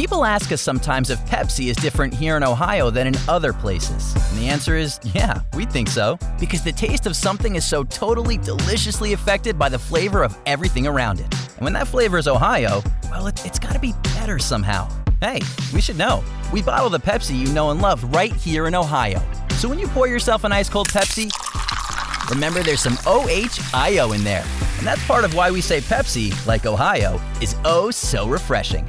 People ask us sometimes if Pepsi is different here in Ohio than in other places. And the answer is yeah, we think so. Because the taste of something is so totally deliciously affected by the flavor of everything around it. And when that flavor is Ohio, well, it, it's gotta be better somehow. Hey, we should know. We bottle the Pepsi you know and love right here in Ohio. So when you pour yourself an ice cold Pepsi, remember there's some OHIO in there. And that's part of why we say Pepsi, like Ohio, is oh so refreshing.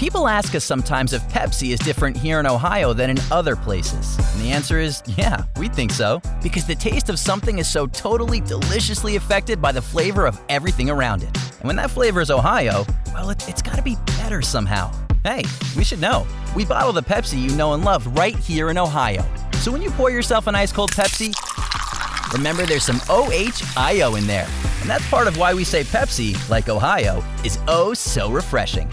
People ask us sometimes if Pepsi is different here in Ohio than in other places. And the answer is yeah, we think so. Because the taste of something is so totally deliciously affected by the flavor of everything around it. And when that flavor is Ohio, well, it, it's gotta be better somehow. Hey, we should know. We bottle the Pepsi you know and love right here in Ohio. So when you pour yourself an ice cold Pepsi, remember there's some OHIO in there. And that's part of why we say Pepsi, like Ohio, is oh so refreshing.